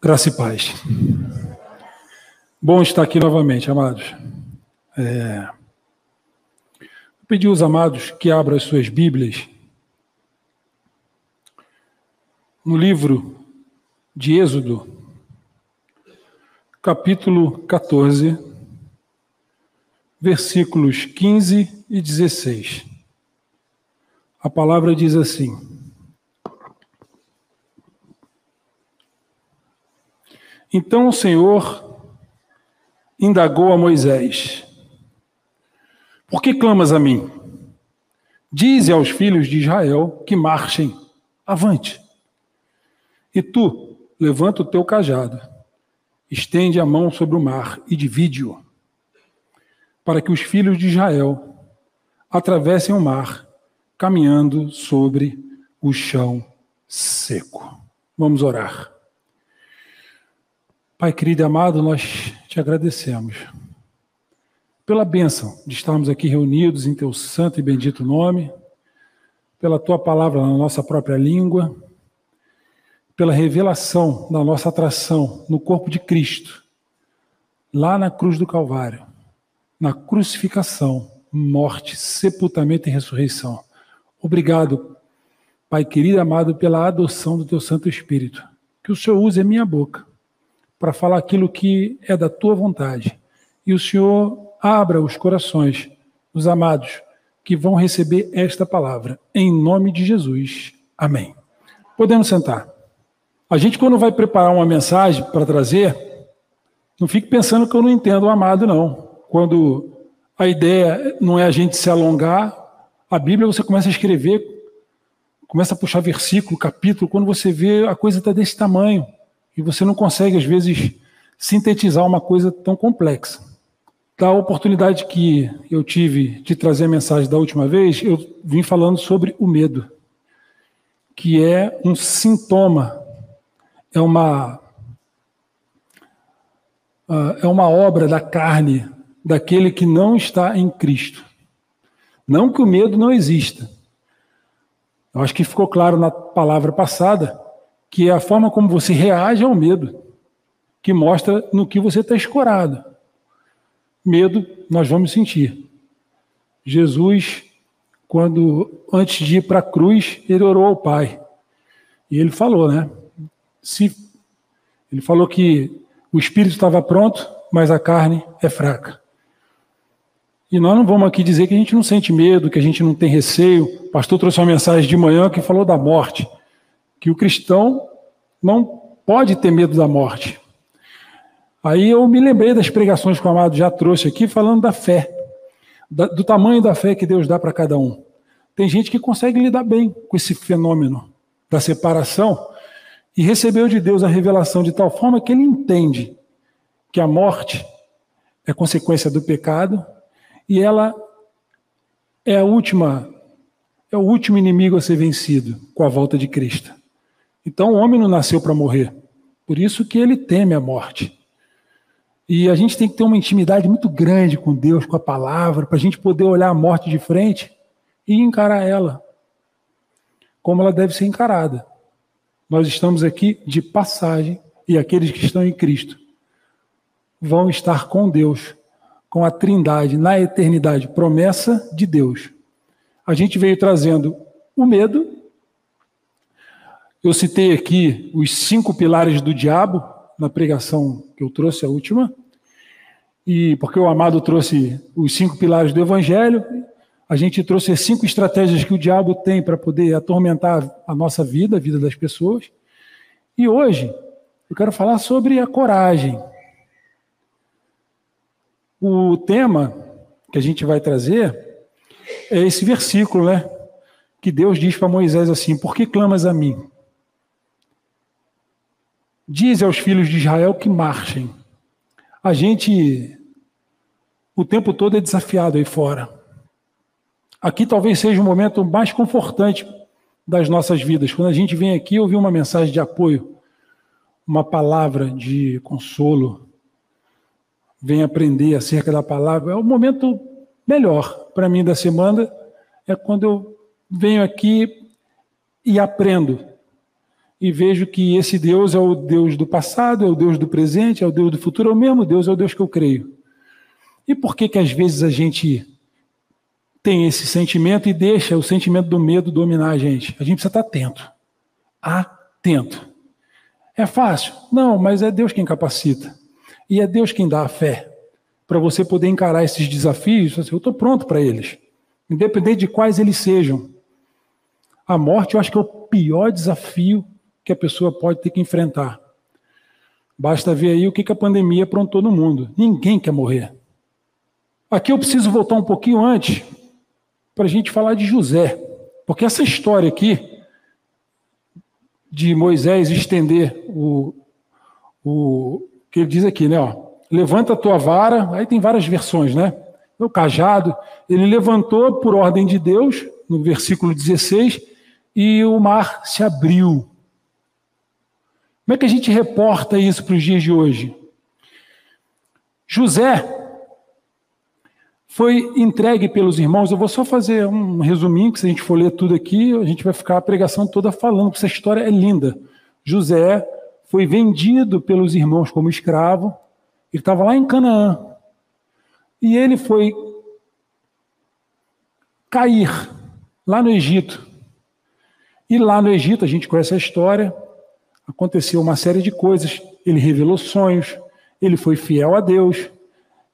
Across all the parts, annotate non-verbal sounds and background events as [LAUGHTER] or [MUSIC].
Graça e paz. Bom estar aqui novamente, amados. É... Pedir aos amados que abram as suas Bíblias no livro de Êxodo, capítulo 14, versículos 15 e 16. A palavra diz assim: Então o Senhor indagou a Moisés: Por que clamas a mim? Dize aos filhos de Israel que marchem avante. E tu, levanta o teu cajado, estende a mão sobre o mar e divide-o, para que os filhos de Israel atravessem o mar, caminhando sobre o chão seco. Vamos orar. Pai querido e amado, nós te agradecemos pela bênção de estarmos aqui reunidos em teu santo e bendito nome, pela tua palavra na nossa própria língua, pela revelação da nossa atração no corpo de Cristo, lá na cruz do Calvário, na crucificação, morte, sepultamento e ressurreição. Obrigado, Pai querido e amado, pela adoção do teu Santo Espírito. Que o Senhor use a minha boca para falar aquilo que é da tua vontade. E o Senhor abra os corações dos amados que vão receber esta palavra. Em nome de Jesus. Amém. Podemos sentar. A gente, quando vai preparar uma mensagem para trazer, não fique pensando que eu não entendo o amado, não. Quando a ideia não é a gente se alongar, a Bíblia você começa a escrever, começa a puxar versículo, capítulo, quando você vê a coisa está desse tamanho e você não consegue, às vezes, sintetizar uma coisa tão complexa. Da oportunidade que eu tive de trazer a mensagem da última vez, eu vim falando sobre o medo, que é um sintoma, é uma, ah, é uma obra da carne daquele que não está em Cristo. Não que o medo não exista. Eu acho que ficou claro na palavra passada que é a forma como você reage ao medo, que mostra no que você está escorado. Medo nós vamos sentir. Jesus, quando antes de ir para a cruz, ele orou ao Pai. E ele falou, né? Se, ele falou que o espírito estava pronto, mas a carne é fraca. E nós não vamos aqui dizer que a gente não sente medo, que a gente não tem receio. O pastor trouxe uma mensagem de manhã que falou da morte que o cristão não pode ter medo da morte. Aí eu me lembrei das pregações que o Amado já trouxe aqui, falando da fé, do tamanho da fé que Deus dá para cada um. Tem gente que consegue lidar bem com esse fenômeno da separação e recebeu de Deus a revelação de tal forma que ele entende que a morte é consequência do pecado e ela é a última é o último inimigo a ser vencido com a volta de Cristo. Então o homem não nasceu para morrer. Por isso que ele teme a morte. E a gente tem que ter uma intimidade muito grande com Deus, com a palavra, para a gente poder olhar a morte de frente e encarar ela como ela deve ser encarada. Nós estamos aqui de passagem e aqueles que estão em Cristo vão estar com Deus, com a Trindade na eternidade, promessa de Deus. A gente veio trazendo o medo eu citei aqui os cinco pilares do diabo na pregação que eu trouxe, a última, e porque o Amado trouxe os cinco pilares do Evangelho, a gente trouxe as cinco estratégias que o diabo tem para poder atormentar a nossa vida, a vida das pessoas. E hoje eu quero falar sobre a coragem. O tema que a gente vai trazer é esse versículo, né? Que Deus diz para Moisés assim: Por que clamas a mim? Diz aos filhos de Israel que marchem. A gente o tempo todo é desafiado aí fora. Aqui talvez seja o momento mais confortante das nossas vidas, quando a gente vem aqui ouvir uma mensagem de apoio, uma palavra de consolo, vem aprender acerca da palavra. É o momento melhor para mim da semana, é quando eu venho aqui e aprendo e vejo que esse Deus é o Deus do passado, é o Deus do presente, é o Deus do futuro, é o mesmo Deus, é o Deus que eu creio. E por que que às vezes a gente tem esse sentimento e deixa o sentimento do medo dominar a gente? A gente precisa estar atento. Atento. É fácil? Não, mas é Deus quem capacita. E é Deus quem dá a fé para você poder encarar esses desafios. Assim, eu estou pronto para eles, independente de quais eles sejam. A morte, eu acho que é o pior desafio que a pessoa pode ter que enfrentar. Basta ver aí o que a pandemia aprontou no mundo. Ninguém quer morrer. Aqui eu preciso voltar um pouquinho antes para a gente falar de José, porque essa história aqui de Moisés estender o, o que ele diz aqui, né? Ó, levanta a tua vara, aí tem várias versões, né? O cajado, ele levantou por ordem de Deus, no versículo 16, e o mar se abriu. Como é que a gente reporta isso para os dias de hoje? José foi entregue pelos irmãos. Eu vou só fazer um resuminho, que se a gente for ler tudo aqui, a gente vai ficar a pregação toda falando, porque essa história é linda. José foi vendido pelos irmãos como escravo, ele estava lá em Canaã. E ele foi cair lá no Egito. E lá no Egito, a gente conhece a história, aconteceu uma série de coisas. Ele revelou sonhos, ele foi fiel a Deus,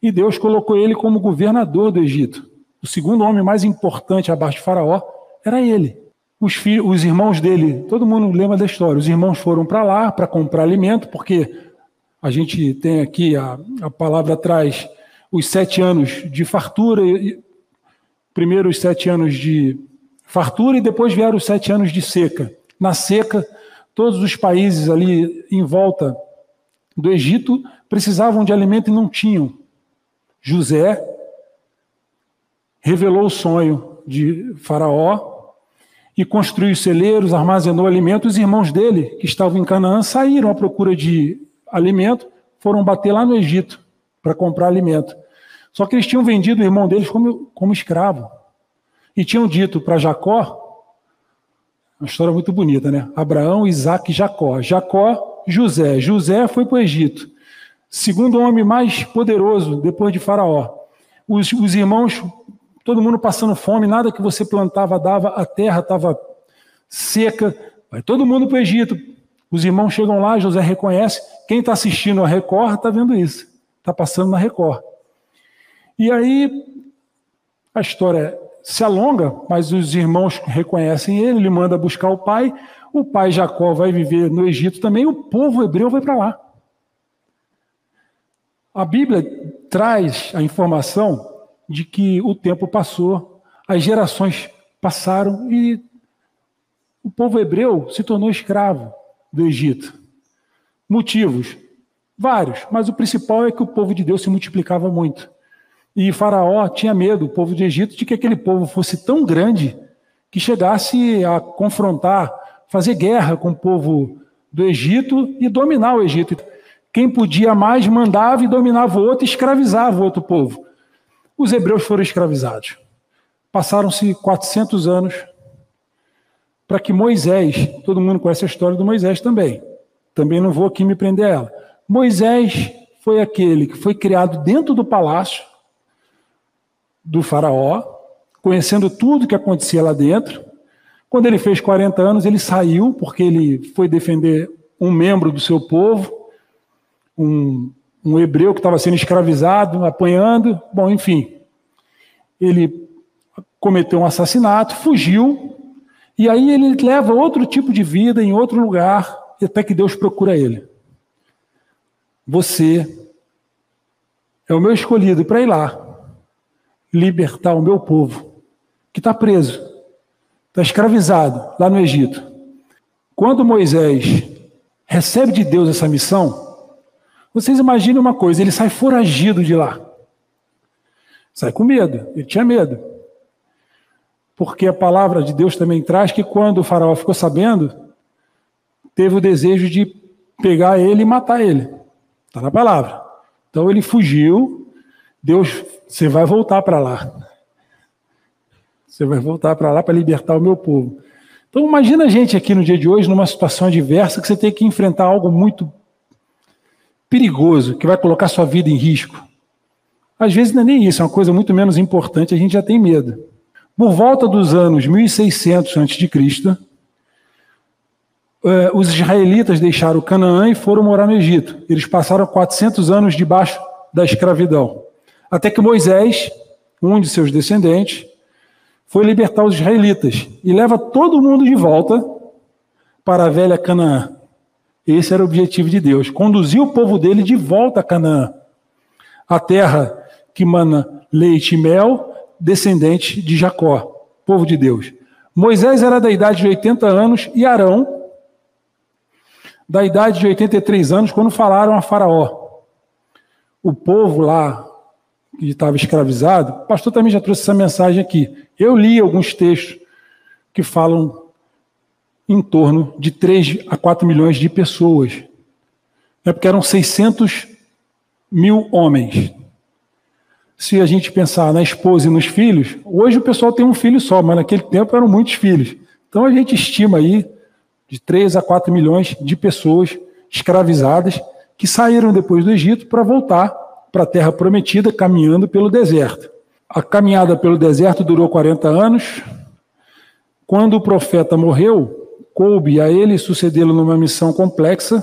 e Deus colocou ele como governador do Egito. O segundo homem mais importante abaixo de Faraó era ele. Os, filhos, os irmãos dele, todo mundo lembra da história, os irmãos foram para lá para comprar alimento, porque a gente tem aqui, a, a palavra traz os sete anos de fartura, primeiro os sete anos de fartura e depois vieram os sete anos de seca. Na seca, todos os países ali em volta do Egito precisavam de alimento e não tinham. José revelou o sonho de Faraó e construiu celeiros, armazenou alimentos. Os irmãos dele, que estavam em Canaã, saíram à procura de alimento, foram bater lá no Egito para comprar alimento. Só que eles tinham vendido o irmão deles como, como escravo. E tinham dito para Jacó, uma história muito bonita, né? Abraão, Isaac e Jacó. Jacó, José. José foi para o Egito segundo homem mais poderoso depois de Faraó. Os, os irmãos, todo mundo passando fome, nada que você plantava dava, a terra estava seca. Vai todo mundo para o Egito. Os irmãos chegam lá, José reconhece. Quem está assistindo a Record está vendo isso. Está passando na Record. E aí a história se alonga, mas os irmãos reconhecem ele, ele manda buscar o pai. O pai Jacó vai viver no Egito também, o povo hebreu vai para lá. A Bíblia traz a informação de que o tempo passou, as gerações passaram e o povo hebreu se tornou escravo do Egito. Motivos? Vários, mas o principal é que o povo de Deus se multiplicava muito. E Faraó tinha medo, o povo do Egito, de que aquele povo fosse tão grande que chegasse a confrontar, fazer guerra com o povo do Egito e dominar o Egito. Quem podia mais mandava e dominava o outro, escravizava o outro povo. Os hebreus foram escravizados. Passaram-se 400 anos para que Moisés, todo mundo conhece a história do Moisés também. Também não vou aqui me prender a ela. Moisés foi aquele que foi criado dentro do palácio do faraó, conhecendo tudo que acontecia lá dentro. Quando ele fez 40 anos, ele saiu porque ele foi defender um membro do seu povo um, um hebreu que estava sendo escravizado, apanhando, bom, enfim. Ele cometeu um assassinato, fugiu, e aí ele leva outro tipo de vida em outro lugar, até que Deus procura ele. Você é o meu escolhido para ir lá, libertar o meu povo, que está preso, está escravizado lá no Egito. Quando Moisés recebe de Deus essa missão, vocês imaginem uma coisa: ele sai foragido de lá. Sai com medo, ele tinha medo. Porque a palavra de Deus também traz que quando o faraó ficou sabendo, teve o desejo de pegar ele e matar ele. Está na palavra. Então ele fugiu. Deus, você vai voltar para lá. Você vai voltar para lá para libertar o meu povo. Então imagina a gente aqui no dia de hoje numa situação adversa que você tem que enfrentar algo muito perigoso, que vai colocar sua vida em risco. Às vezes não é nem isso, é uma coisa muito menos importante, a gente já tem medo. Por volta dos anos 1600 a.C., eh, os israelitas deixaram Canaã e foram morar no Egito. Eles passaram 400 anos debaixo da escravidão. Até que Moisés, um de seus descendentes, foi libertar os israelitas e leva todo mundo de volta para a velha Canaã. Esse era o objetivo de Deus, conduzir o povo dele de volta a Canaã, a terra que mana leite e mel, descendente de Jacó, povo de Deus. Moisés era da idade de 80 anos e Arão da idade de 83 anos quando falaram a Faraó. O povo lá que estava escravizado, o pastor também já trouxe essa mensagem aqui. Eu li alguns textos que falam em torno de 3 a 4 milhões de pessoas. É porque eram 600 mil homens. Se a gente pensar na esposa e nos filhos, hoje o pessoal tem um filho só, mas naquele tempo eram muitos filhos. Então a gente estima aí de 3 a 4 milhões de pessoas escravizadas que saíram depois do Egito para voltar para a terra prometida, caminhando pelo deserto. A caminhada pelo deserto durou 40 anos. Quando o profeta morreu, coube a ele sucedê-lo numa missão complexa,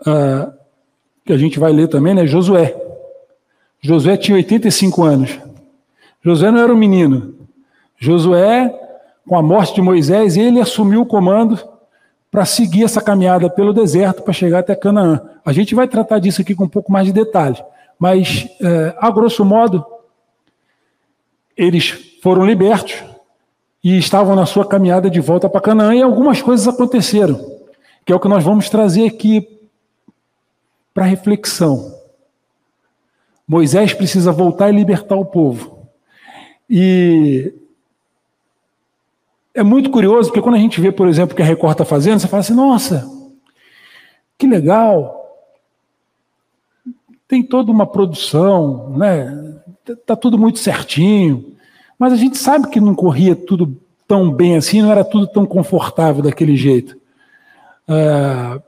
uh, que a gente vai ler também, né? Josué. Josué tinha 85 anos. Josué não era um menino. Josué, com a morte de Moisés, ele assumiu o comando para seguir essa caminhada pelo deserto para chegar até Canaã. A gente vai tratar disso aqui com um pouco mais de detalhe, mas, uh, a grosso modo, eles foram libertos, e estavam na sua caminhada de volta para Canaã e algumas coisas aconteceram, que é o que nós vamos trazer aqui para reflexão. Moisés precisa voltar e libertar o povo. E é muito curioso, porque quando a gente vê, por exemplo, o que a Record está fazendo, você fala assim: nossa, que legal, tem toda uma produção, né? Tá tudo muito certinho. Mas a gente sabe que não corria tudo tão bem assim, não era tudo tão confortável daquele jeito. Uh,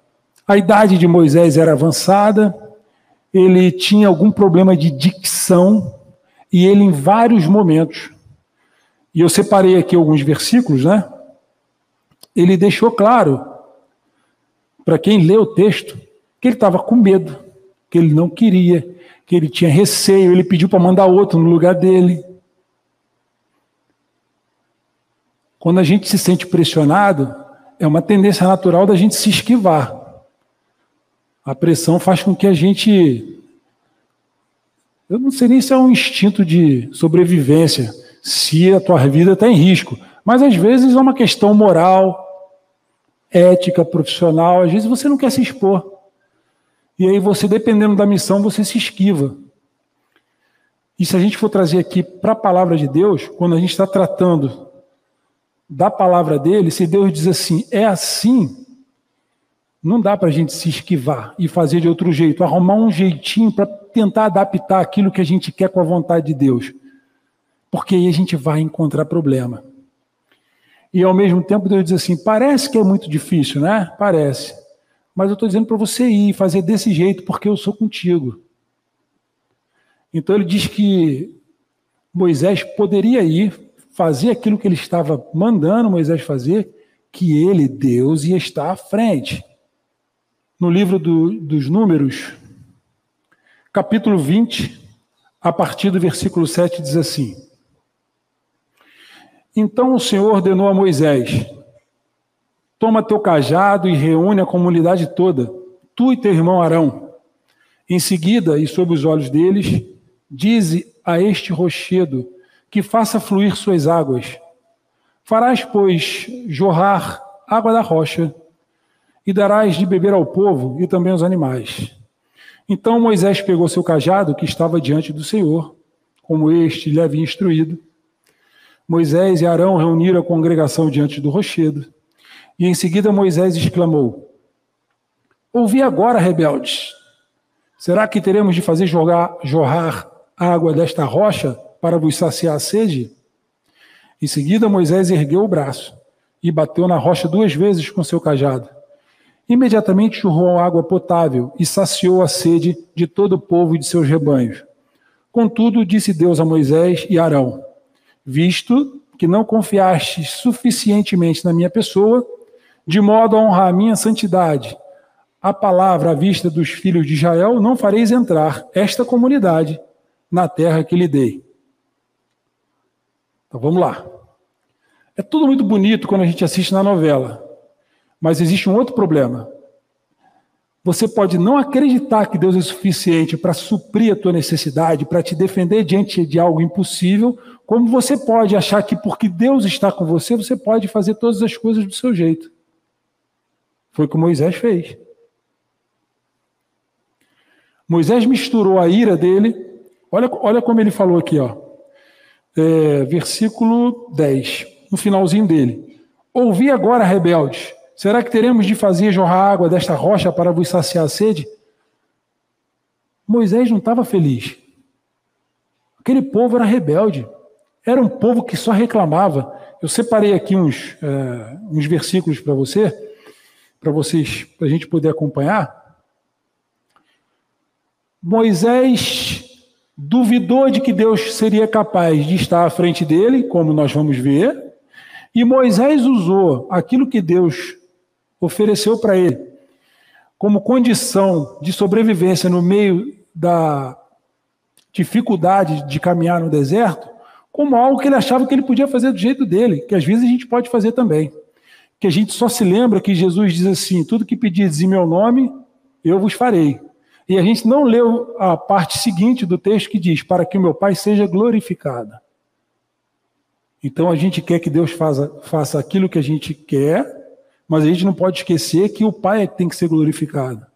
a idade de Moisés era avançada, ele tinha algum problema de dicção, e ele, em vários momentos, e eu separei aqui alguns versículos, né? Ele deixou claro, para quem lê o texto, que ele estava com medo, que ele não queria, que ele tinha receio, ele pediu para mandar outro no lugar dele. Quando a gente se sente pressionado, é uma tendência natural da gente se esquivar. A pressão faz com que a gente. Eu não sei nem se é um instinto de sobrevivência, se a tua vida está em risco. Mas às vezes é uma questão moral, ética, profissional. Às vezes você não quer se expor. E aí você, dependendo da missão, você se esquiva. E se a gente for trazer aqui para a palavra de Deus, quando a gente está tratando da palavra dele, se Deus diz assim, é assim, não dá para a gente se esquivar e fazer de outro jeito, arrumar um jeitinho para tentar adaptar aquilo que a gente quer com a vontade de Deus. Porque aí a gente vai encontrar problema. E ao mesmo tempo Deus diz assim: parece que é muito difícil, né? Parece. Mas eu estou dizendo para você ir, fazer desse jeito, porque eu sou contigo. Então ele diz que Moisés poderia ir, fazer aquilo que ele estava mandando Moisés fazer, que ele, Deus, ia estar à frente. No livro do, dos Números, capítulo 20, a partir do versículo 7, diz assim: Então o Senhor ordenou a Moisés: Toma teu cajado e reúne a comunidade toda, tu e teu irmão Arão. Em seguida, e sob os olhos deles, dize a este rochedo: que faça fluir suas águas. Farás, pois, jorrar água da rocha, e darás de beber ao povo e também aos animais. Então Moisés pegou seu cajado, que estava diante do Senhor, como este lhe havia instruído. Moisés e Arão reuniram a congregação diante do rochedo. E em seguida Moisés exclamou: Ouvi agora, rebeldes. Será que teremos de fazer jogar, jorrar água desta rocha para vos saciar a sede? Em seguida, Moisés ergueu o braço e bateu na rocha duas vezes com seu cajado. Imediatamente churrou água potável e saciou a sede de todo o povo e de seus rebanhos. Contudo, disse Deus a Moisés e Arão: Visto que não confiastes suficientemente na minha pessoa, de modo a honrar a minha santidade, a palavra à vista dos filhos de Israel, não fareis entrar esta comunidade na terra que lhe dei. Então vamos lá. É tudo muito bonito quando a gente assiste na novela, mas existe um outro problema. Você pode não acreditar que Deus é suficiente para suprir a tua necessidade, para te defender diante de algo impossível, como você pode achar que porque Deus está com você, você pode fazer todas as coisas do seu jeito. Foi o que Moisés fez. Moisés misturou a ira dele. Olha, olha como ele falou aqui, ó. É, versículo 10, no finalzinho dele. Ouvi agora, rebeldes, Será que teremos de fazer jorrar água desta rocha para vos saciar a sede? Moisés não estava feliz. Aquele povo era rebelde. Era um povo que só reclamava. Eu separei aqui uns, é, uns versículos para você, para vocês, para a gente poder acompanhar. Moisés duvidou de que Deus seria capaz de estar à frente dele, como nós vamos ver, e Moisés usou aquilo que Deus ofereceu para ele como condição de sobrevivência no meio da dificuldade de caminhar no deserto, como algo que ele achava que ele podia fazer do jeito dele, que às vezes a gente pode fazer também. Que a gente só se lembra que Jesus diz assim: tudo que pedires em meu nome, eu vos farei. E a gente não leu a parte seguinte do texto que diz: para que o meu Pai seja glorificado. Então a gente quer que Deus faça, faça aquilo que a gente quer, mas a gente não pode esquecer que o Pai é que tem que ser glorificado.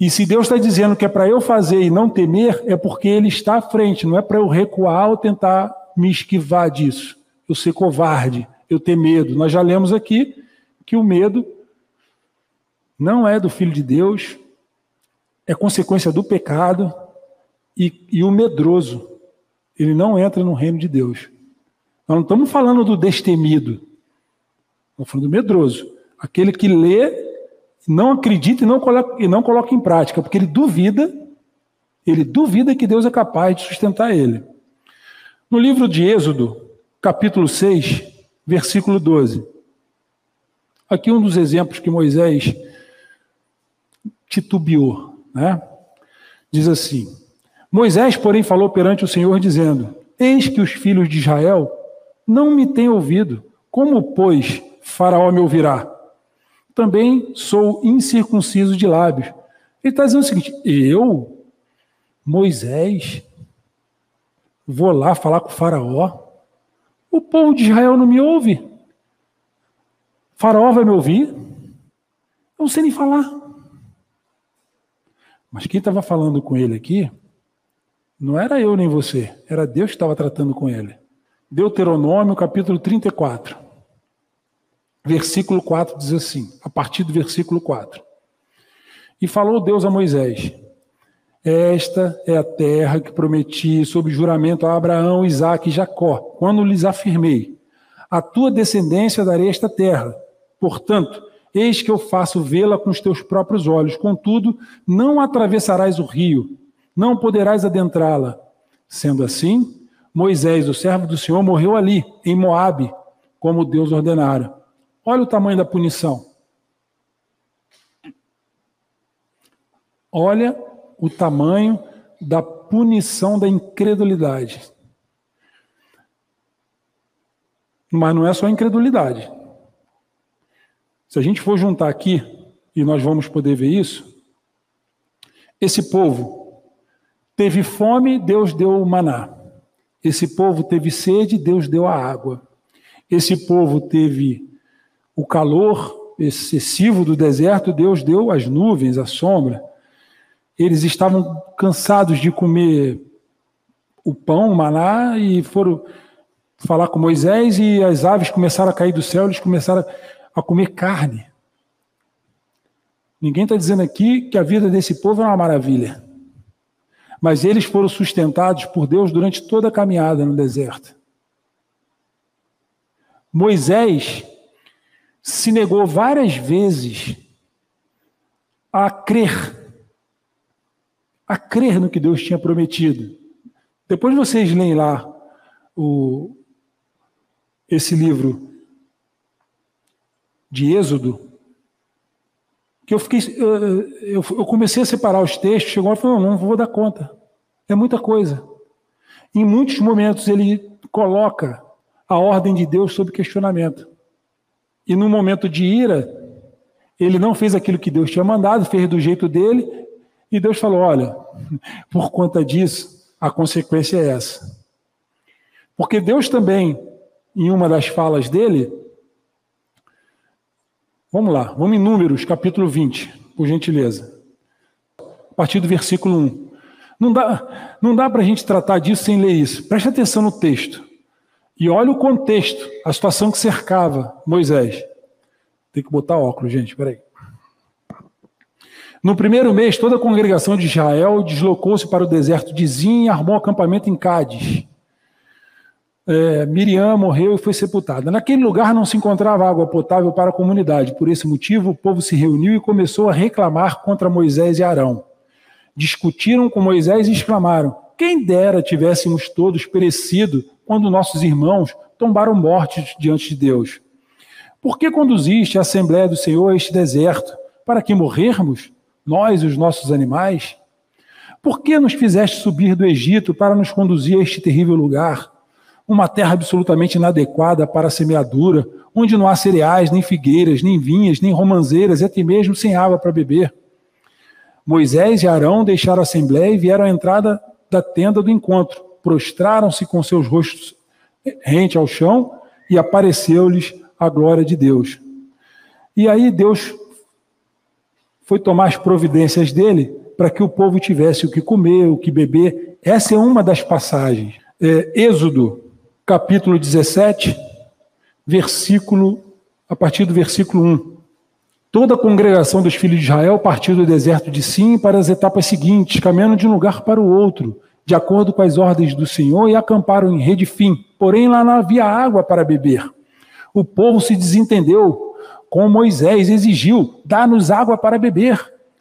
E se Deus está dizendo que é para eu fazer e não temer, é porque Ele está à frente, não é para eu recuar ou tentar me esquivar disso. Eu ser covarde, eu ter medo. Nós já lemos aqui que o medo não é do Filho de Deus, é consequência do pecado, e, e o medroso, ele não entra no reino de Deus. Nós não estamos falando do destemido, estamos falando do medroso. Aquele que lê, não acredita e não, coloca, e não coloca em prática, porque ele duvida, ele duvida que Deus é capaz de sustentar ele. No livro de Êxodo, capítulo 6, versículo 12. Aqui um dos exemplos que Moisés titubeou, né? Diz assim: Moisés, porém, falou perante o Senhor, dizendo: Eis que os filhos de Israel não me têm ouvido. Como, pois, Faraó me ouvirá? Também sou incircunciso de lábios. Ele está dizendo o seguinte: eu, Moisés, vou lá falar com o Faraó. O povo de Israel não me ouve. faraó vai me ouvir? Eu não sei nem falar. Mas quem estava falando com ele aqui não era eu nem você, era Deus que estava tratando com ele. Deuteronômio, capítulo 34 versículo 4 diz assim, a partir do versículo 4. E falou Deus a Moisés: Esta é a terra que prometi sob juramento a Abraão, Isaque e Jacó, quando lhes afirmei: A tua descendência darei esta terra. Portanto, eis que eu faço vê-la com os teus próprios olhos. Contudo, não atravessarás o rio, não poderás adentrá-la. Sendo assim, Moisés, o servo do Senhor, morreu ali, em Moabe, como Deus ordenara. Olha o tamanho da punição. Olha o tamanho da punição da incredulidade. Mas não é só incredulidade. Se a gente for juntar aqui, e nós vamos poder ver isso, esse povo teve fome, Deus deu o maná. Esse povo teve sede, Deus deu a água. Esse povo teve o calor excessivo do deserto, Deus deu as nuvens, a sombra. Eles estavam cansados de comer o pão, o maná, e foram falar com Moisés, e as aves começaram a cair do céu, eles começaram a comer carne. Ninguém está dizendo aqui que a vida desse povo é uma maravilha. Mas eles foram sustentados por Deus durante toda a caminhada no deserto. Moisés se negou várias vezes a crer, a crer no que Deus tinha prometido. Depois vocês leem lá o, esse livro de Êxodo, que eu fiquei, eu, eu comecei a separar os textos, chegou e falou, não, não vou dar conta. É muita coisa. Em muitos momentos ele coloca a ordem de Deus sob questionamento. E no momento de ira, ele não fez aquilo que Deus tinha mandado, fez do jeito dele, e Deus falou: Olha, [LAUGHS] por conta disso, a consequência é essa. Porque Deus também, em uma das falas dele, vamos lá, vamos em Números, capítulo 20, por gentileza, a partir do versículo 1. Não dá, não dá para a gente tratar disso sem ler isso. Preste atenção no texto. E olha o contexto, a situação que cercava Moisés. Tem que botar óculos, gente, peraí. No primeiro mês, toda a congregação de Israel deslocou-se para o deserto de Zin e armou acampamento em Cádiz. É, Miriam morreu e foi sepultada. Naquele lugar não se encontrava água potável para a comunidade. Por esse motivo, o povo se reuniu e começou a reclamar contra Moisés e Arão. Discutiram com Moisés e exclamaram: Quem dera tivéssemos todos perecido quando nossos irmãos tombaram mortes diante de Deus. Por que conduziste a Assembleia do Senhor a este deserto? Para que morrermos, nós e os nossos animais? Por que nos fizeste subir do Egito para nos conduzir a este terrível lugar? Uma terra absolutamente inadequada para a semeadura, onde não há cereais, nem figueiras, nem vinhas, nem romanzeiras, e até mesmo sem água para beber. Moisés e Arão deixaram a Assembleia e vieram à entrada da tenda do encontro prostraram-se com seus rostos rente ao chão e apareceu-lhes a glória de Deus. E aí Deus foi tomar as providências dele para que o povo tivesse o que comer, o que beber. Essa é uma das passagens. É, Êxodo, capítulo 17, versículo, a partir do versículo 1. Toda a congregação dos filhos de Israel partiu do deserto de Sim para as etapas seguintes, caminhando de um lugar para o outro de acordo com as ordens do Senhor, e acamparam em Redifim. Porém, lá não havia água para beber. O povo se desentendeu com Moisés, exigiu: dá-nos água para beber.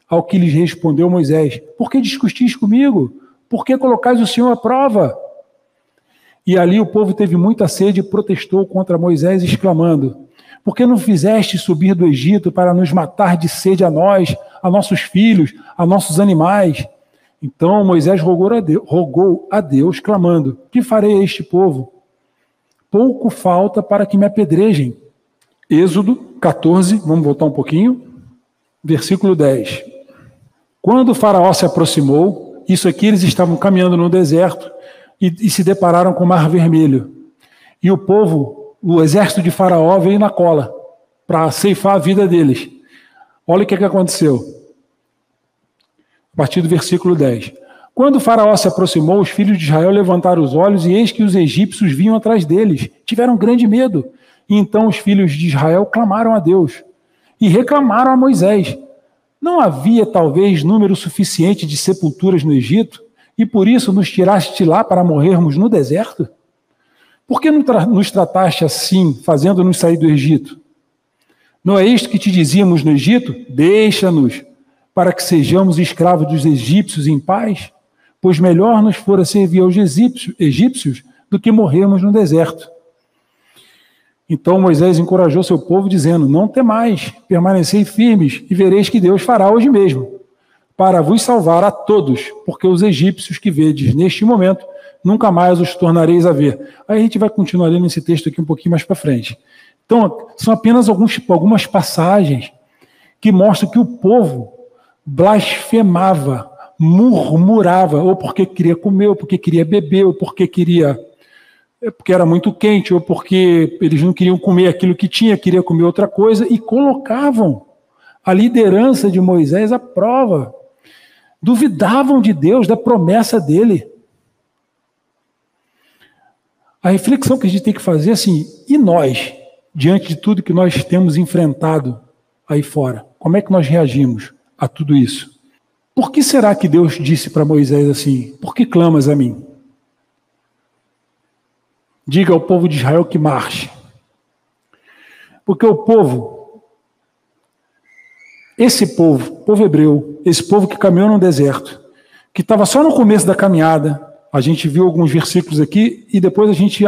Ao que lhes respondeu Moisés: Por que discutis comigo? Por que colocais o Senhor à prova? E ali o povo teve muita sede e protestou contra Moisés, exclamando: Por que não fizeste subir do Egito para nos matar de sede a nós, a nossos filhos, a nossos animais? Então Moisés rogou a, Deus, rogou a Deus, clamando: Que farei a este povo? Pouco falta para que me apedrejem. Êxodo 14, vamos voltar um pouquinho, versículo 10. Quando o Faraó se aproximou, isso aqui eles estavam caminhando no deserto e, e se depararam com o Mar Vermelho. E o povo, o exército de Faraó, veio na cola para ceifar a vida deles. Olha o que, que aconteceu a partir do versículo 10. Quando faraó se aproximou, os filhos de Israel levantaram os olhos e eis que os egípcios vinham atrás deles. Tiveram grande medo. E então os filhos de Israel clamaram a Deus e reclamaram a Moisés. Não havia talvez número suficiente de sepulturas no Egito e por isso nos tiraste lá para morrermos no deserto? Por que nos trataste assim, fazendo-nos sair do Egito? Não é isto que te dizíamos no Egito? Deixa-nos, para que sejamos escravos dos egípcios em paz? Pois melhor nos fora servir aos egípcios, do que morrermos no deserto. Então Moisés encorajou seu povo, dizendo: Não temais, permanecei firmes, e vereis que Deus fará hoje mesmo, para vos salvar a todos, porque os egípcios que vedes neste momento, nunca mais os tornareis a ver. Aí a gente vai continuar lendo esse texto aqui um pouquinho mais para frente. Então, são apenas alguns, algumas passagens que mostram que o povo blasfemava, murmurava, ou porque queria comer, ou porque queria beber, ou porque queria. É, porque era muito quente, ou porque eles não queriam comer aquilo que tinha, queria comer outra coisa, e colocavam a liderança de Moisés à prova. Duvidavam de Deus, da promessa dele. A reflexão que a gente tem que fazer é assim: e nós, diante de tudo que nós temos enfrentado aí fora, como é que nós reagimos? a tudo isso. Por que será que Deus disse para Moisés assim: Por que clamas a mim? Diga ao povo de Israel que marche. Porque o povo Esse povo, povo hebreu, esse povo que caminhou no deserto, que estava só no começo da caminhada, a gente viu alguns versículos aqui e depois a gente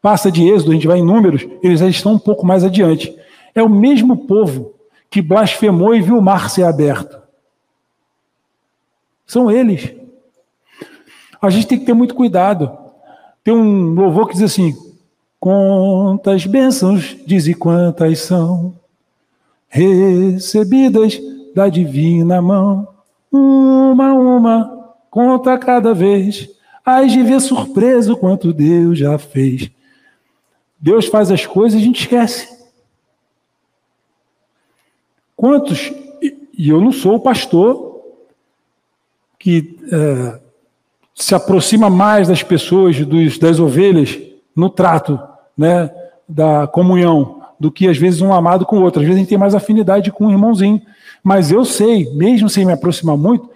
passa de Êxodo, a gente vai em Números, eles já estão um pouco mais adiante. É o mesmo povo que blasfemou e viu o mar ser aberto. São eles. A gente tem que ter muito cuidado. Tem um louvor que diz assim: Quantas bênçãos, diz e quantas são recebidas da divina mão, uma a uma, conta cada vez. De ver surpreso quanto Deus já fez. Deus faz as coisas e a gente esquece. Quantos, e eu não sou o pastor que é, se aproxima mais das pessoas, dos, das ovelhas, no trato né, da comunhão do que às vezes um amado com o outro. Às vezes a gente tem mais afinidade com um irmãozinho. Mas eu sei, mesmo sem me aproximar muito,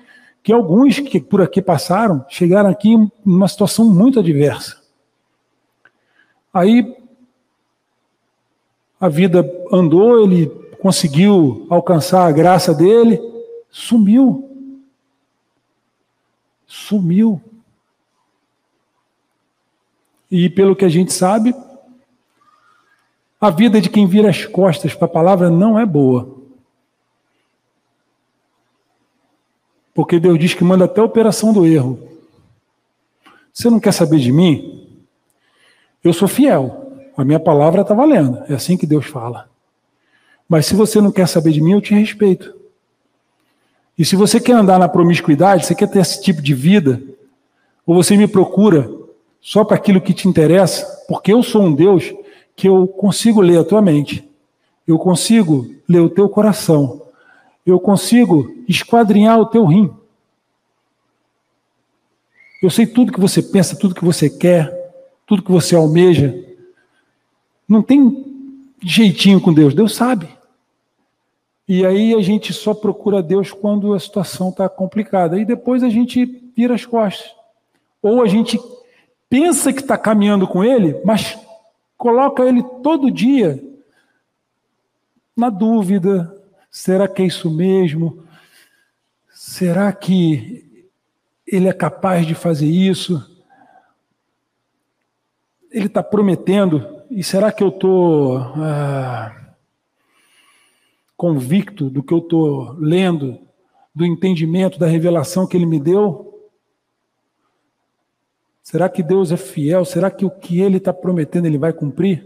que alguns que por aqui passaram chegaram aqui em uma situação muito adversa. Aí a vida andou, ele conseguiu alcançar a graça dele, sumiu. Sumiu. E pelo que a gente sabe, a vida de quem vira as costas para a palavra não é boa. Porque Deus diz que manda até a operação do erro. Você não quer saber de mim? Eu sou fiel. A minha palavra está valendo. É assim que Deus fala. Mas se você não quer saber de mim, eu te respeito. E se você quer andar na promiscuidade, você quer ter esse tipo de vida, ou você me procura só para aquilo que te interessa, porque eu sou um Deus que eu consigo ler a tua mente, eu consigo ler o teu coração, eu consigo esquadrinhar o teu rim. Eu sei tudo que você pensa, tudo que você quer, tudo que você almeja. Não tem jeitinho com Deus, Deus sabe. E aí a gente só procura Deus quando a situação está complicada. E depois a gente vira as costas. Ou a gente pensa que está caminhando com Ele, mas coloca ele todo dia na dúvida: será que é isso mesmo? Será que ele é capaz de fazer isso? Ele está prometendo, e será que eu estou ah, convicto do que eu estou lendo, do entendimento, da revelação que ele me deu? Será que Deus é fiel? Será que o que ele está prometendo ele vai cumprir?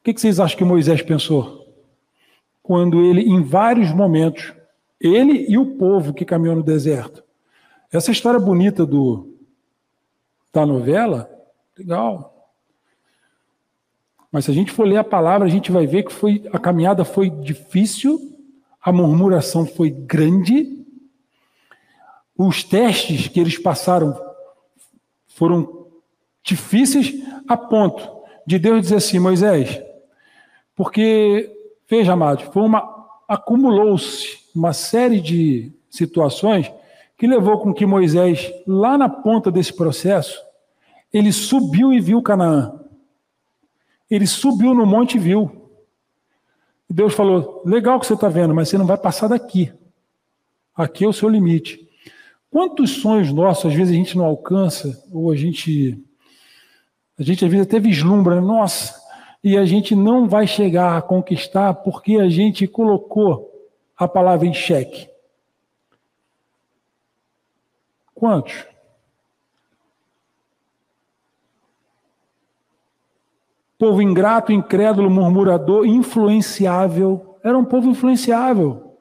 O que vocês acham que Moisés pensou? Quando ele, em vários momentos, ele e o povo que caminhou no deserto. Essa história bonita do, da novela, legal. Mas se a gente for ler a palavra, a gente vai ver que foi, a caminhada foi difícil, a murmuração foi grande, os testes que eles passaram foram difíceis a ponto de Deus dizer assim, Moisés, porque, veja, amados, foi uma acumulou-se uma série de situações que levou com que Moisés, lá na ponta desse processo, ele subiu e viu Canaã. Ele subiu no monte e viu. Deus falou: legal que você está vendo, mas você não vai passar daqui. Aqui é o seu limite. Quantos sonhos nossos, às vezes, a gente não alcança, ou a gente, a gente às vezes até vislumbra, né? nossa, e a gente não vai chegar a conquistar porque a gente colocou a palavra em xeque. Quantos? Povo ingrato, incrédulo, murmurador, influenciável. Era um povo influenciável.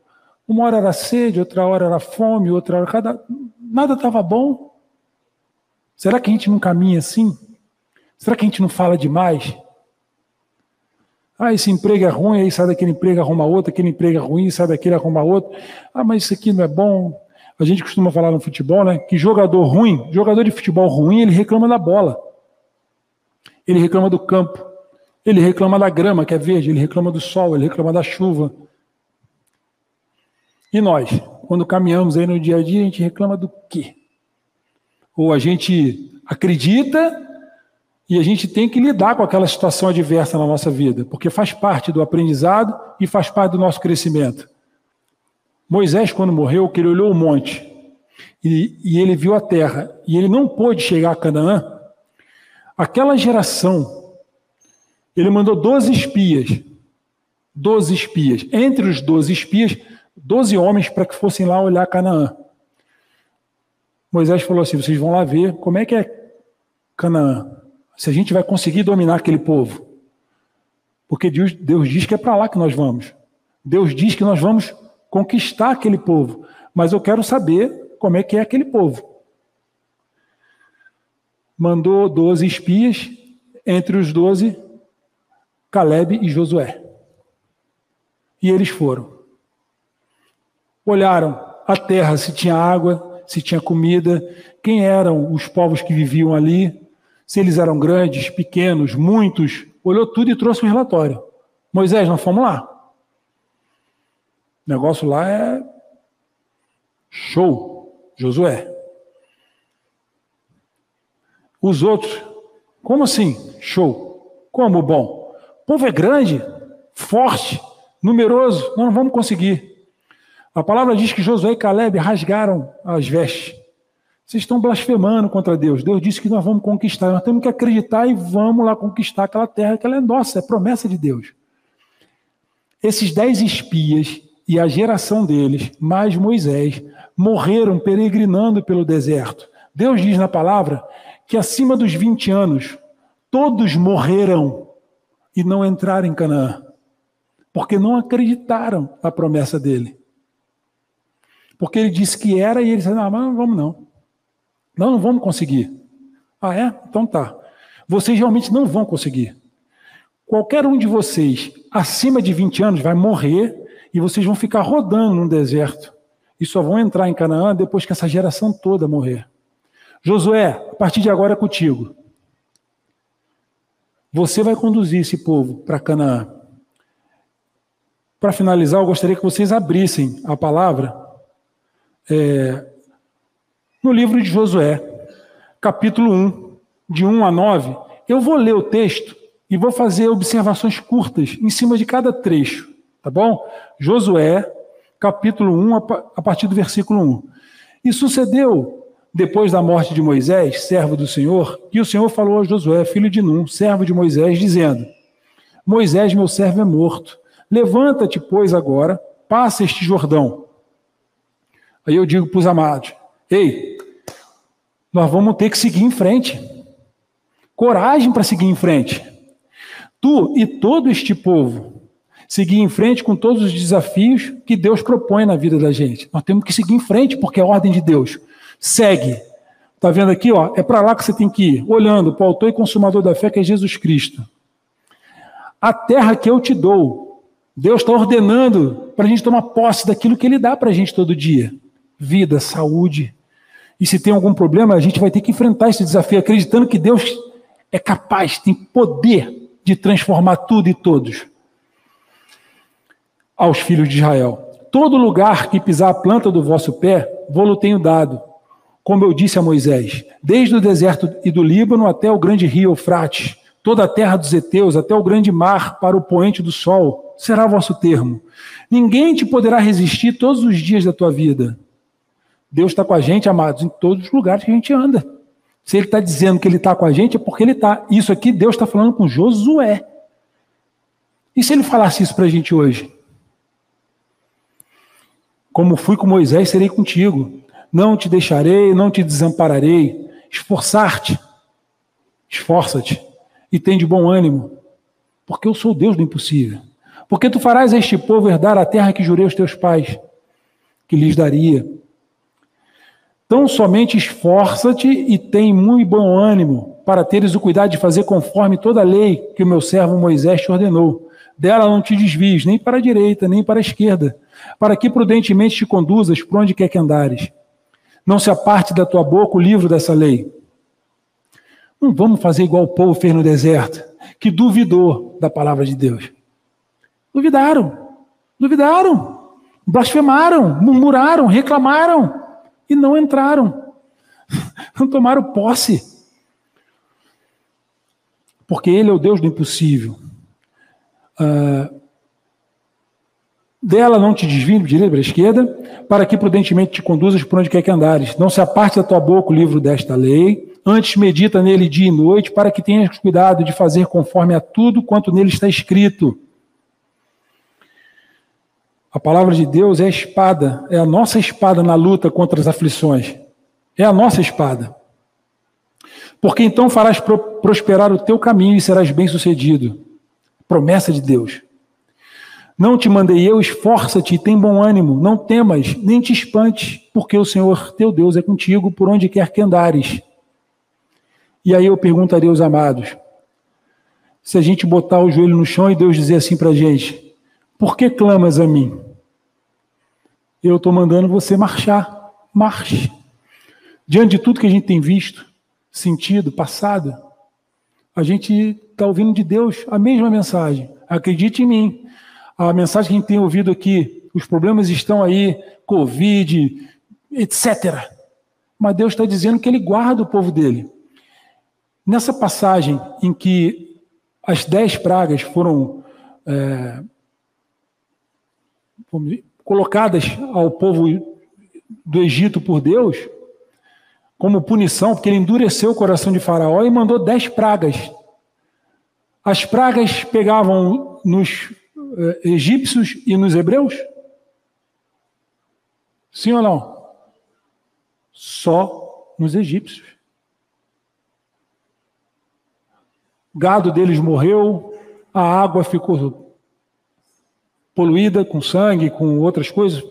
Uma hora era sede, outra hora era fome, outra hora cada. Nada estava bom. Será que a gente não caminha assim? Será que a gente não fala demais? Ah, esse emprego é ruim, aí sai daquele emprego, arruma outro, aquele emprego é ruim, sai daquele, arruma outro. Ah, mas isso aqui não é bom. A gente costuma falar no futebol, né? Que jogador ruim, jogador de futebol ruim, ele reclama da bola. Ele reclama do campo. Ele reclama da grama, que é verde. Ele reclama do sol, ele reclama da chuva. E nós, quando caminhamos aí no dia a dia, a gente reclama do quê? Ou a gente acredita E a gente tem que lidar com aquela situação adversa na nossa vida, porque faz parte do aprendizado e faz parte do nosso crescimento. Moisés, quando morreu, que ele olhou o monte e, e ele viu a terra, e ele não pôde chegar a Canaã, aquela geração, ele mandou 12 espias, 12 espias. Entre os 12 espias, 12 homens para que fossem lá olhar Canaã. Moisés falou assim: vocês vão lá ver como é que é Canaã se a gente vai conseguir dominar aquele povo. Porque Deus, Deus diz que é para lá que nós vamos. Deus diz que nós vamos conquistar aquele povo. Mas eu quero saber como é que é aquele povo. Mandou doze espias, entre os doze, Caleb e Josué. E eles foram. Olharam a terra, se tinha água, se tinha comida, quem eram os povos que viviam ali, se eles eram grandes, pequenos, muitos, olhou tudo e trouxe um relatório. Moisés, nós fomos lá. O negócio lá é show, Josué. Os outros, como assim? Show. Como bom? O povo é grande, forte, numeroso, nós não vamos conseguir. A palavra diz que Josué e Caleb rasgaram as vestes. Vocês estão blasfemando contra Deus. Deus disse que nós vamos conquistar. Nós temos que acreditar e vamos lá conquistar aquela terra que ela é nossa, é promessa de Deus. Esses dez espias e a geração deles, mais Moisés, morreram peregrinando pelo deserto. Deus diz na palavra que acima dos 20 anos, todos morreram e não entraram em Canaã, porque não acreditaram na promessa dele. Porque ele disse que era e eles disseram: não, mas não vamos não. Não, não vamos conseguir. Ah, é? Então tá. Vocês realmente não vão conseguir. Qualquer um de vocês acima de 20 anos vai morrer e vocês vão ficar rodando no deserto. E só vão entrar em Canaã depois que essa geração toda morrer. Josué, a partir de agora é contigo. Você vai conduzir esse povo para Canaã. Para finalizar, eu gostaria que vocês abrissem a palavra é, no livro de Josué, capítulo 1, de 1 a 9, eu vou ler o texto e vou fazer observações curtas em cima de cada trecho, tá bom? Josué, capítulo 1, a partir do versículo 1. E sucedeu, depois da morte de Moisés, servo do Senhor, que o Senhor falou a Josué, filho de Num, servo de Moisés, dizendo: Moisés, meu servo, é morto. Levanta-te, pois, agora, passa este Jordão. Aí eu digo para os amados: Ei, nós vamos ter que seguir em frente. Coragem para seguir em frente. Tu e todo este povo seguir em frente com todos os desafios que Deus propõe na vida da gente. Nós temos que seguir em frente porque é a ordem de Deus. Segue. Tá vendo aqui, ó? É para lá que você tem que ir, olhando para o autor e consumador da fé que é Jesus Cristo. A terra que eu te dou, Deus está ordenando para a gente tomar posse daquilo que Ele dá para a gente todo dia: vida, saúde, e se tem algum problema, a gente vai ter que enfrentar esse desafio, acreditando que Deus é capaz, tem poder de transformar tudo e todos. Aos filhos de Israel: Todo lugar que pisar a planta do vosso pé, vou-lo tenho dado, como eu disse a Moisés, desde o deserto e do Líbano até o grande rio Eufrates, toda a terra dos heteus, até o grande mar para o poente do sol, será vosso termo. Ninguém te poderá resistir todos os dias da tua vida. Deus está com a gente, amados, em todos os lugares que a gente anda. Se ele está dizendo que ele está com a gente, é porque ele está. Isso aqui Deus está falando com Josué. E se ele falasse isso para a gente hoje? Como fui com Moisés, serei contigo. Não te deixarei, não te desampararei. Esforçar-te. Esforça-te. E tem de bom ânimo. Porque eu sou Deus do impossível. Porque tu farás a este povo herdar a terra que jurei aos teus pais, que lhes daria Tão somente esforça-te e tem muito bom ânimo, para teres o cuidado de fazer conforme toda a lei que o meu servo Moisés te ordenou. Dela não te desvies, nem para a direita, nem para a esquerda, para que prudentemente te conduzas por onde quer que andares. Não se aparte da tua boca o livro dessa lei. Não vamos fazer igual o povo fez no deserto, que duvidou da palavra de Deus. Duvidaram, duvidaram, blasfemaram, murmuraram, reclamaram e não entraram, [LAUGHS] não tomaram posse. porque Ele é o Deus do impossível. Uh, dela não te desvie de direita para a esquerda, para que prudentemente te conduzas por onde quer que andares. Não se aparte da tua boca o livro desta lei, antes medita nele dia e noite, para que tenhas cuidado de fazer conforme a tudo quanto nele está escrito. A palavra de Deus é a espada, é a nossa espada na luta contra as aflições. É a nossa espada. Porque então farás prosperar o teu caminho e serás bem-sucedido. Promessa de Deus. Não te mandei eu, esforça-te e tem bom ânimo, não temas, nem te espantes, porque o Senhor teu Deus é contigo por onde quer que andares. E aí eu perguntaria aos amados: se a gente botar o joelho no chão e Deus dizer assim para a gente: por que clamas a mim? Eu estou mandando você marchar, marche. Diante de tudo que a gente tem visto, sentido, passado, a gente está ouvindo de Deus a mesma mensagem. Acredite em mim, a mensagem que a gente tem ouvido aqui, os problemas estão aí, Covid, etc. Mas Deus está dizendo que Ele guarda o povo dele. Nessa passagem em que as dez pragas foram é, colocadas ao povo do Egito por Deus, como punição, porque ele endureceu o coração de Faraó e mandou dez pragas. As pragas pegavam nos eh, egípcios e nos hebreus? Sim ou não? Só nos egípcios. O gado deles morreu, a água ficou poluída com sangue, com outras coisas,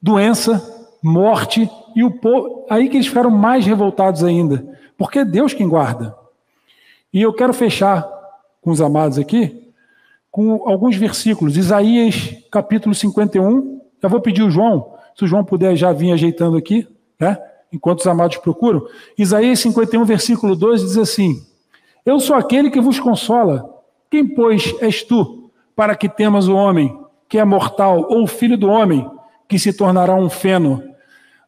doença, morte, e o povo, aí que eles ficaram mais revoltados ainda, porque é Deus quem guarda. E eu quero fechar com os amados aqui, com alguns versículos. Isaías, capítulo 51. Já vou pedir o João, se o João puder já vir ajeitando aqui, né? enquanto os amados procuram. Isaías 51, versículo 2 diz assim: Eu sou aquele que vos consola. Quem, pois, és tu, para que temas o homem, que é mortal, ou o filho do homem, que se tornará um feno?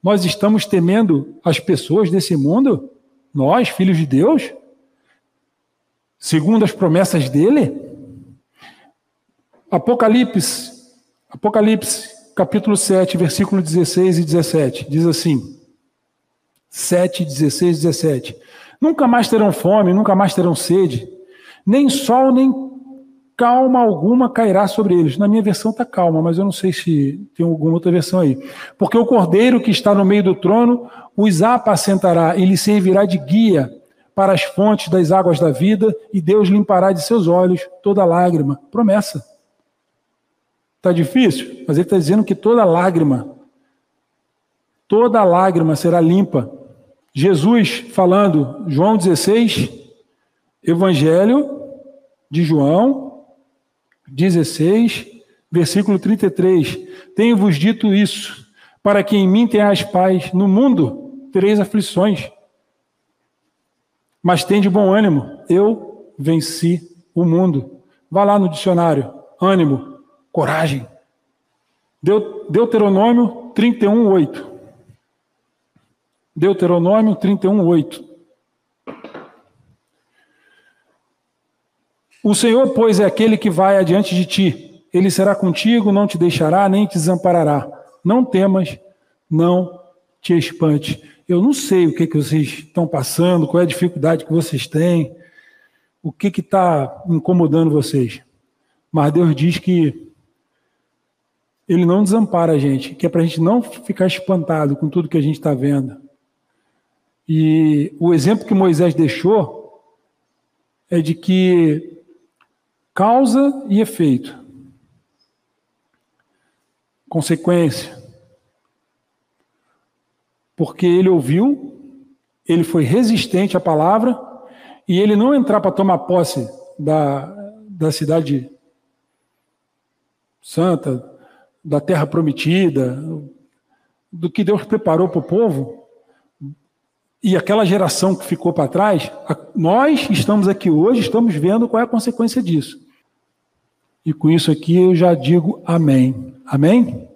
Nós estamos temendo as pessoas desse mundo? Nós, filhos de Deus? Segundo as promessas dele? Apocalipse, Apocalipse, capítulo 7, versículo 16 e 17, diz assim: 7, 16 e 17. Nunca mais terão fome, nunca mais terão sede, nem sol, nem calma alguma cairá sobre eles. Na minha versão está calma, mas eu não sei se tem alguma outra versão aí. Porque o cordeiro que está no meio do trono os apacentará e lhe servirá de guia para as fontes das águas da vida, e Deus limpará de seus olhos toda lágrima. Promessa. Está difícil? Mas ele está dizendo que toda lágrima, toda lágrima será limpa. Jesus falando, João 16, Evangelho de João 16, versículo 33. Tenho-vos dito isso, para que em mim tenhais paz. No mundo tereis aflições, mas tem de bom ânimo. Eu venci o mundo. Vá lá no dicionário. Ânimo, coragem. Deuteronômio 31, 8. Deuteronômio 31, 8. O Senhor, pois, é aquele que vai adiante de ti. Ele será contigo, não te deixará, nem te desamparará. Não temas, não te espante. Eu não sei o que, que vocês estão passando, qual é a dificuldade que vocês têm, o que está incomodando vocês. Mas Deus diz que ele não desampara a gente, que é para a gente não ficar espantado com tudo que a gente está vendo. E o exemplo que Moisés deixou é de que causa e efeito, consequência, porque ele ouviu, ele foi resistente à palavra e ele não entrar para tomar posse da, da cidade santa, da terra prometida, do que Deus preparou para o povo, e aquela geração que ficou para trás, nós estamos aqui hoje, estamos vendo qual é a consequência disso. E com isso aqui eu já digo amém. Amém?